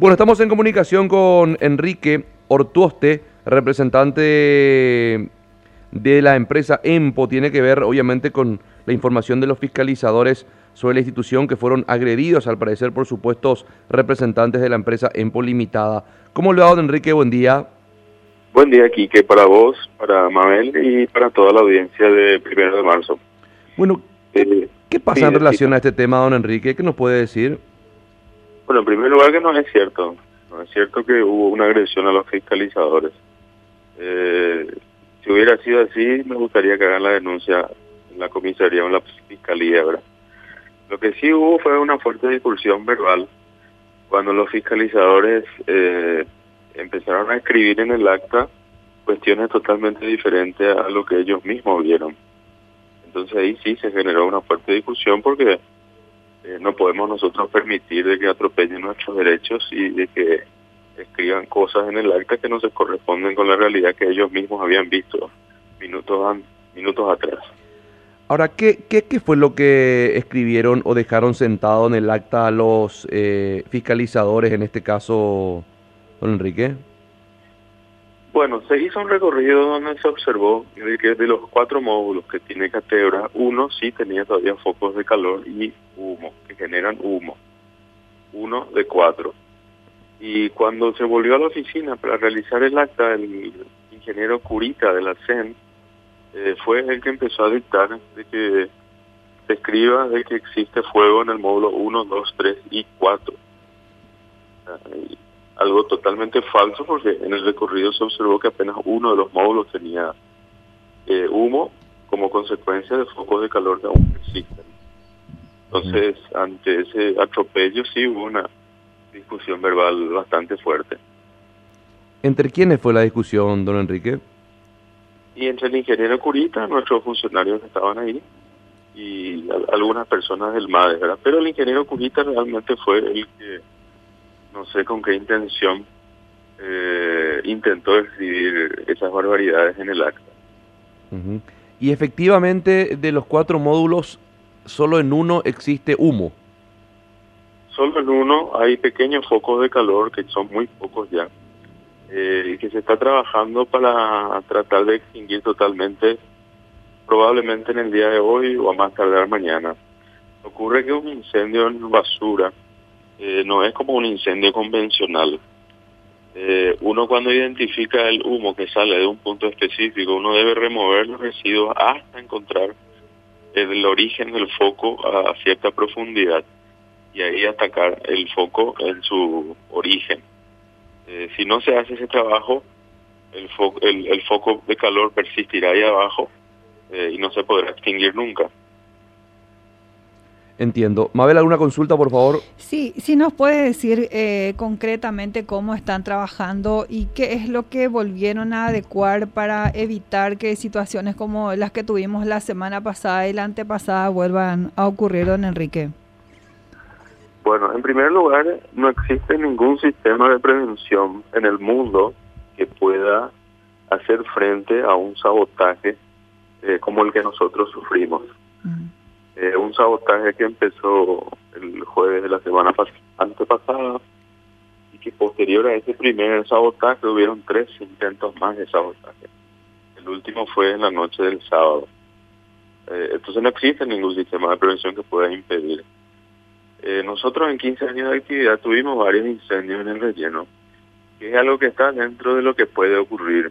Bueno, estamos en comunicación con Enrique Ortuoste, representante de la empresa EMPO. Tiene que ver, obviamente, con la información de los fiscalizadores sobre la institución que fueron agredidos, al parecer, por supuestos representantes de la empresa EMPO Limitada. ¿Cómo le va, don Enrique? Buen día. Buen día, Quique, para vos, para Mabel y para toda la audiencia de Primero de Marzo. Bueno, ¿qué, eh, pasa en relación a este tema, don Enrique? ¿Qué nos puede decir? Bueno, en primer lugar que no es cierto. No es cierto que hubo una agresión a los fiscalizadores. Eh, si hubiera sido así, me gustaría que hagan la denuncia en la comisaría o en la fiscalía, ¿verdad? Lo que sí hubo fue una fuerte discusión verbal cuando los fiscalizadores eh, empezaron a escribir en el acta cuestiones totalmente diferentes a lo que ellos mismos vieron. Entonces ahí sí se generó una fuerte discusión porque eh, no podemos nosotros permitir de que atropellen nuestros derechos y de que escriban cosas en el acta que no se corresponden con la realidad que ellos mismos habían visto minutos, minutos atrás. Ahora, ¿qué, ¿qué, fue lo que escribieron o dejaron sentado en el acta los eh, fiscalizadores, en este caso, don Enrique? Bueno, se hizo un recorrido donde se observó que de los cuatro módulos que tiene Catebra, uno sí tenía todavía focos de calor y humo, que generan humo. Uno de cuatro. Y cuando se volvió a la oficina para realizar el acta, el ingeniero Curita de la CEN eh, fue el que empezó a dictar de que se escriba de que existe fuego en el módulo 1, 2, 3 y 4 algo totalmente falso porque en el recorrido se observó que apenas uno de los módulos tenía eh, humo como consecuencia de focos de calor que aún existen. Entonces, ante ese atropello sí hubo una discusión verbal bastante fuerte. ¿Entre quiénes fue la discusión, don Enrique? Y entre el ingeniero Curita, nuestros funcionarios que estaban ahí, y algunas personas del MADE, ¿verdad? Pero el ingeniero Curita realmente fue el que no sé con qué intención eh, intentó escribir esas barbaridades en el acta. Y efectivamente, de los cuatro módulos, solo en uno existe humo. Solo en uno hay pequeños focos de calor, que son muy pocos ya, eh, y que se está trabajando para tratar de extinguir totalmente, probablemente en el día de hoy o a más tardar mañana. Ocurre que un incendio en basura eh, no es como un incendio convencional. Eh, uno cuando identifica el humo que sale de un punto específico, uno debe remover los residuos hasta encontrar el origen del foco a cierta profundidad y ahí atacar el foco en su origen. Eh, si no se hace ese trabajo, el, el, el, foco de calor persistirá ahí abajo y no se podrá extinguir nunca. Entiendo. Mabel, ¿alguna consulta, por favor? Sí, sí nos puede decir eh, concretamente cómo están trabajando y qué es lo que volvieron a adecuar para evitar que situaciones como las que tuvimos la semana pasada y la antepasada vuelvan a ocurrir, don Enrique. Bueno, en primer lugar, no existe ningún sistema de prevención en el mundo que pueda hacer frente a un sabotaje eh, como el que nosotros sufrimos. Eh, un sabotaje que empezó el jueves de la semana antepasada y que posterior a ese primer sabotaje hubieron tres intentos más de sabotaje. El último fue en la noche del sábado. Eh, entonces no existe ningún sistema de prevención que pueda impedir. Eh, nosotros en 15 años de actividad tuvimos varios incendios en el relleno, que es algo que está dentro de lo que puede ocurrir.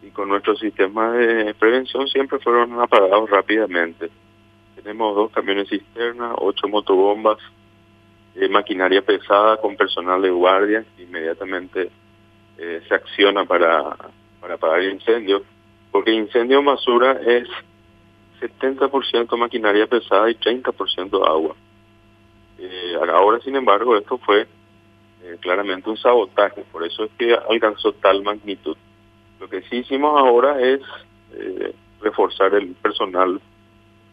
Y con nuestro sistema de prevención siempre fueron apagados rápidamente. Tenemos dos camiones cisterna, ocho motobombas, eh, maquinaria pesada con personal de guardia inmediatamente eh, se acciona para, para apagar el incendio, porque incendio en basura es 70% maquinaria pesada y 30% agua. Eh, ahora, sin embargo, esto fue claramente un sabotaje, por eso es que alcanzó tal magnitud. Lo que sí hicimos ahora es reforzar el personal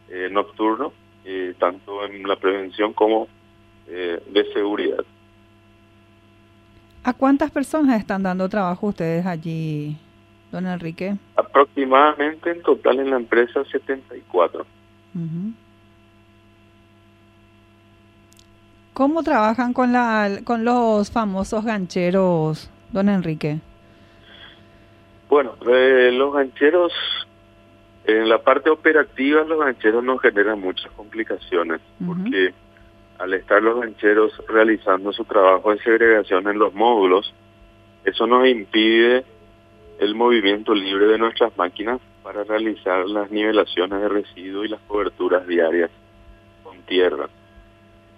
eh, nocturno, eh, tanto en la prevención como eh, de seguridad. ¿A cuántas personas están dando trabajo ustedes allí, don Enrique? Aproximadamente en total en la empresa 74. ¿Cómo trabajan con, la, con los famosos gancheros, don Enrique? Bueno, eh, los gancheros, en la parte operativa los gancheros nos generan muchas complicaciones, porque al estar los gancheros realizando su trabajo de segregación en los módulos, eso nos impide el movimiento libre de nuestras máquinas para realizar las nivelaciones de residuos y las coberturas diarias con tierra.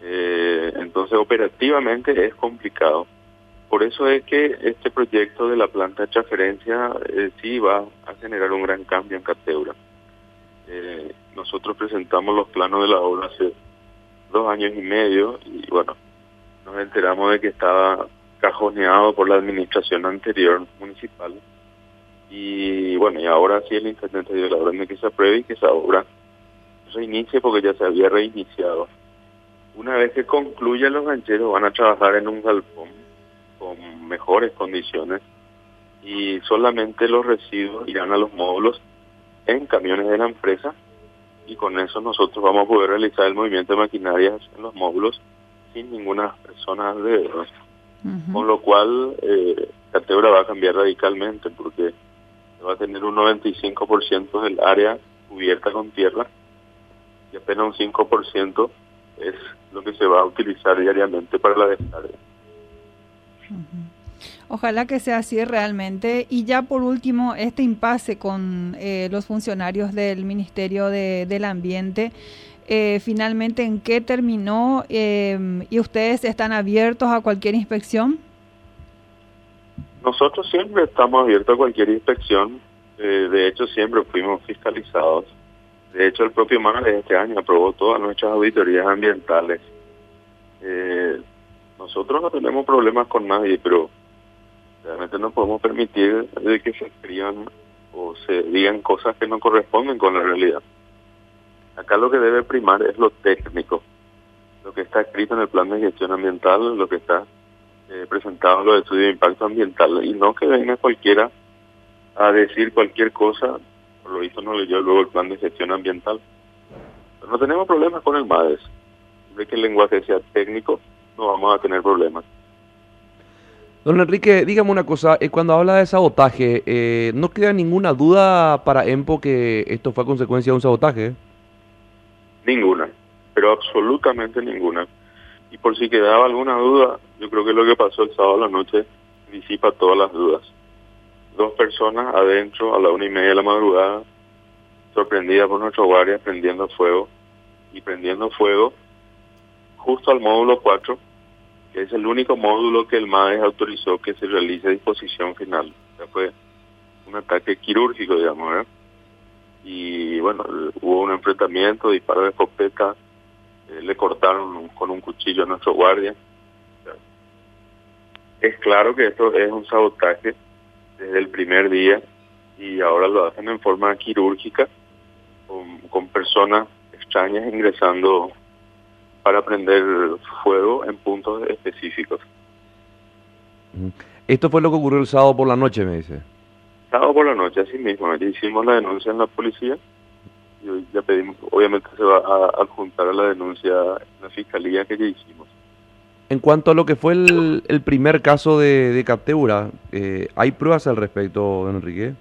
Eh, entonces operativamente es complicado. Por eso es que este proyecto de la planta de transferencia eh, sí va a generar un gran cambio en Cateura. Eh, nosotros presentamos los planos de la obra hace dos años y medio y bueno, nos enteramos de que estaba cajoneado por la administración anterior municipal y bueno, y ahora sí el intendente dio la orden de que se apruebe y que esa obra se inicie porque ya se había reiniciado. Una vez que concluya los gancheros van a trabajar en un galpón con mejores condiciones y solamente los residuos irán a los módulos en camiones de la empresa y con eso nosotros vamos a poder realizar el movimiento de maquinarias en los módulos sin ninguna persona alrededor. Con lo cual, eh, Catebra va a cambiar radicalmente porque va a tener un 95% del área cubierta con tierra y apenas un 5% es lo que se va a utilizar diariamente para la descarga. Ojalá que sea así realmente. Y ya por último, este impasse con eh, los funcionarios del Ministerio de, del Ambiente, eh, finalmente, ¿en qué terminó? Eh, ¿Y ustedes están abiertos a cualquier inspección? Nosotros siempre estamos abiertos a cualquier inspección. de hecho, siempre fuimos fiscalizados. De hecho, el propio de este año aprobó todas nuestras auditorías ambientales. Nosotros no tenemos problemas con nadie, pero Realmente no podemos permitir que se escriban o se digan cosas que no corresponden con la realidad. Acá lo que debe primar es lo técnico, lo que está escrito en el plan de gestión ambiental, lo que está eh, presentado en los estudios de impacto ambiental, y no que venga cualquiera a decir cualquier cosa, por lo visto no leyó luego el plan de gestión ambiental. Pero no tenemos problemas con el MADES, de que el lenguaje sea técnico, no vamos a tener problemas. Don Enrique, dígame una cosa, eh, cuando habla de sabotaje, eh, ¿no queda ninguna duda para EMPO que esto fue a consecuencia de un sabotaje? Ninguna, pero absolutamente ninguna. Y por si quedaba alguna duda, yo creo que lo que pasó el sábado a la noche disipa todas las dudas. Dos personas adentro a la una y media de la madrugada, sorprendidas por nuestro guardia prendiendo fuego y prendiendo fuego justo al módulo 4 que es el único módulo que el MADES autorizó que se realice a disposición final. O fue un ataque quirúrgico, digamos, Y bueno, hubo un enfrentamiento, disparo de escopeta, eh, le cortaron con un cuchillo a nuestro guardia. es claro que esto es un sabotaje desde el primer día y ahora lo hacen en forma quirúrgica con personas extrañas ingresando para prender fuego en puntos específicos. Esto fue lo que ocurrió el sábado por la noche, me dice. Sábado por la noche, así mismo. hicimos la denuncia en la policía y hoy ya pedimos, obviamente se va a adjuntar a la denuncia en la fiscalía que ya hicimos. En cuanto a lo que fue el, primer caso de, captura, eh, ¿hay pruebas al respecto, Enrique?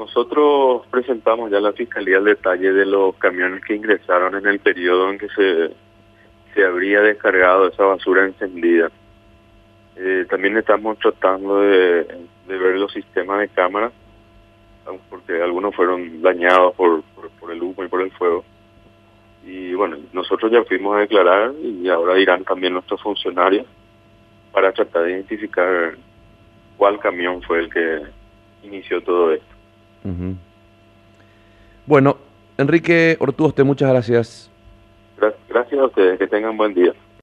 Nosotros presentamos ya a la Fiscalía el detalle de los camiones que ingresaron en el periodo en que se, se habría descargado esa basura encendida. Eh, también estamos tratando de, ver los sistemas de cámara, porque algunos fueron dañados por, por, el humo y por el fuego. Y bueno, nosotros ya fuimos a declarar y ahora irán también nuestros funcionarios para tratar de identificar cuál camión fue el que inició todo esto. Bueno, Enrique Ortuoste, muchas gracias. Gracias a ustedes, que tengan buen día.